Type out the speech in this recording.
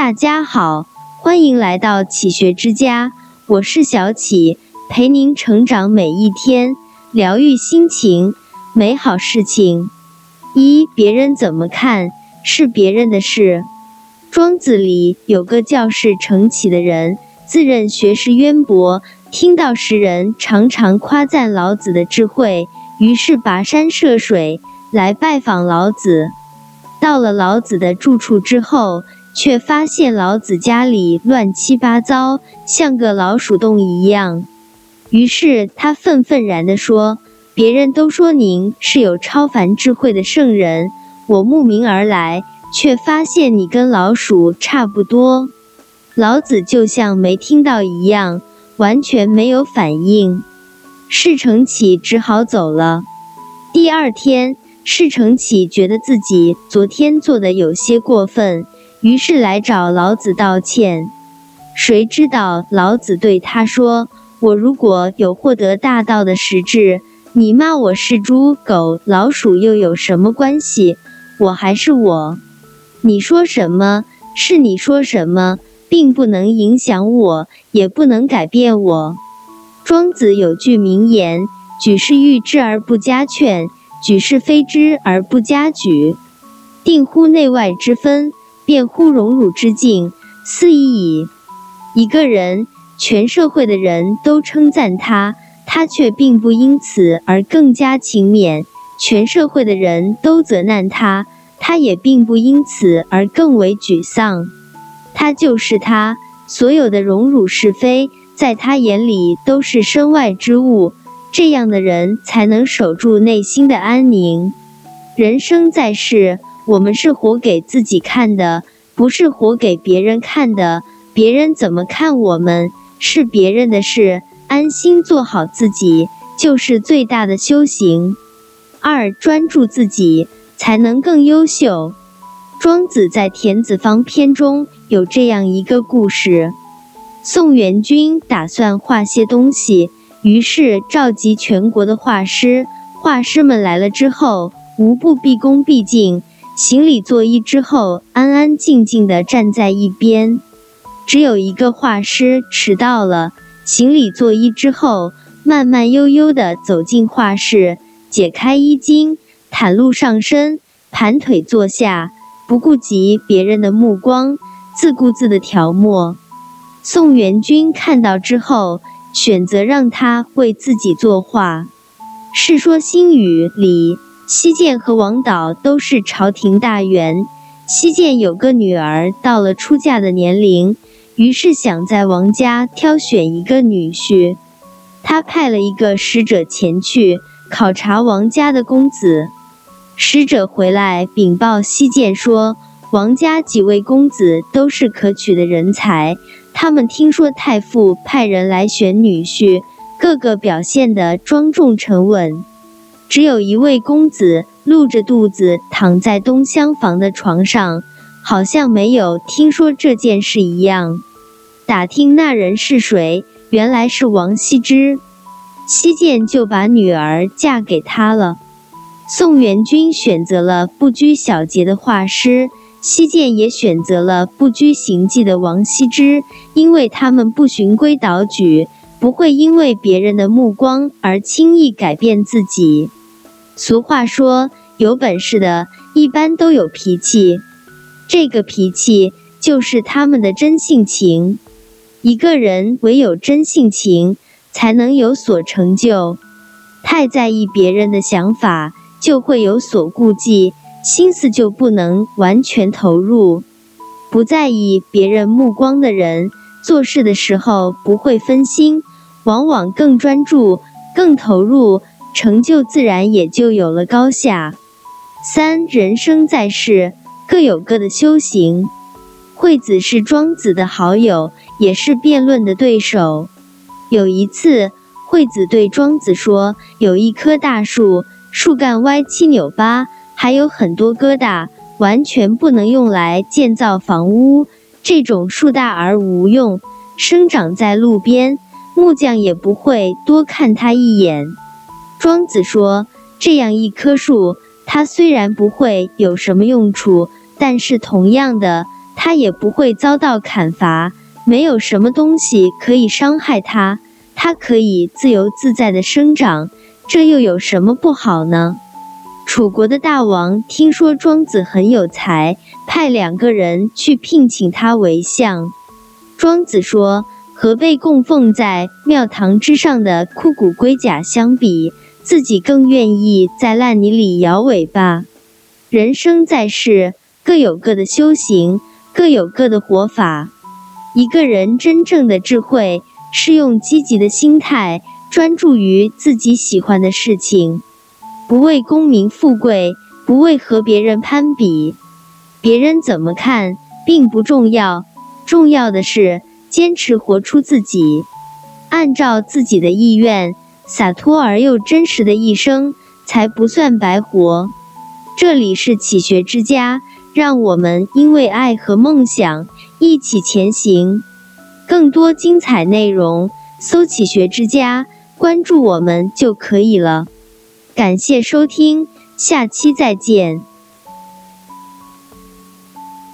大家好，欢迎来到启学之家，我是小启，陪您成长每一天，疗愈心情，美好事情。一，别人怎么看是别人的事。庄子里有个叫事成启的人，自认学识渊博，听到时人常常夸赞老子的智慧，于是跋山涉水来拜访老子。到了老子的住处之后，却发现老子家里乱七八糟，像个老鼠洞一样。于是他愤愤然地说：“别人都说您是有超凡智慧的圣人，我慕名而来，却发现你跟老鼠差不多。”老子就像没听到一样，完全没有反应。事成启只好走了。第二天，事成启觉得自己昨天做的有些过分。于是来找老子道歉，谁知道老子对他说：“我如果有获得大道的实质，你骂我是猪、狗、老鼠又有什么关系？我还是我，你说什么是你说什么，并不能影响我，也不能改变我。”庄子有句名言：“举是欲之而不加劝，举是非之而不加举，定乎内外之分。”辩乎荣辱之境，斯已矣。一个人，全社会的人都称赞他，他却并不因此而更加勤勉；全社会的人都责难他，他也并不因此而更为沮丧。他就是他，所有的荣辱是非，在他眼里都是身外之物。这样的人才能守住内心的安宁。人生在世。我们是活给自己看的，不是活给别人看的。别人怎么看我们，是别人的事。安心做好自己，就是最大的修行。二，专注自己，才能更优秀。庄子在《田子方篇》中有这样一个故事：宋元君打算画些东西，于是召集全国的画师。画师们来了之后，无不毕恭毕敬。行礼作揖之后，安安静静地站在一边。只有一个画师迟到了。行礼作揖之后，慢慢悠悠地走进画室，解开衣襟，袒露上身，盘腿坐下，不顾及别人的目光，自顾自地调墨。宋元君看到之后，选择让他为自己作画。《世说新语》里。西涧和王导都是朝廷大员。西涧有个女儿到了出嫁的年龄，于是想在王家挑选一个女婿。他派了一个使者前去考察王家的公子。使者回来禀报西涧说，王家几位公子都是可取的人才。他们听说太傅派人来选女婿，个个表现得庄重沉稳。只有一位公子露着肚子躺在东厢房的床上，好像没有听说这件事一样。打听那人是谁，原来是王羲之。西涧就把女儿嫁给他了。宋元君选择了不拘小节的画师，西涧也选择了不拘形迹的王羲之，因为他们不循规蹈矩，不会因为别人的目光而轻易改变自己。俗话说，有本事的一般都有脾气，这个脾气就是他们的真性情。一个人唯有真性情，才能有所成就。太在意别人的想法，就会有所顾忌，心思就不能完全投入。不在意别人目光的人，做事的时候不会分心，往往更专注、更投入。成就自然也就有了高下。三人生在世，各有各的修行。惠子是庄子的好友，也是辩论的对手。有一次，惠子对庄子说：“有一棵大树，树干歪七扭八，还有很多疙瘩，完全不能用来建造房屋。这种树大而无用，生长在路边，木匠也不会多看它一眼。”庄子说：“这样一棵树，它虽然不会有什么用处，但是同样的，它也不会遭到砍伐。没有什么东西可以伤害它，它可以自由自在的生长，这又有什么不好呢？楚国的大王听说庄子很有才，派两个人去聘请他为相。庄子说：“和被供奉在庙堂之上的枯骨龟甲相比，自己更愿意在烂泥里摇尾巴。人生在世，各有各的修行，各有各的活法。”一个人真正的智慧是用积极的心态，专注于自己喜欢的事情，不为功名富贵，不为和别人攀比。别人怎么看并不重要，重要的是坚持活出自己，按照自己的意愿，洒脱而又真实的一生才不算白活。这里是启学之家，让我们因为爱和梦想。一起前行，更多精彩内容，搜“启学之家”，关注我们就可以了。感谢收听，下期再见。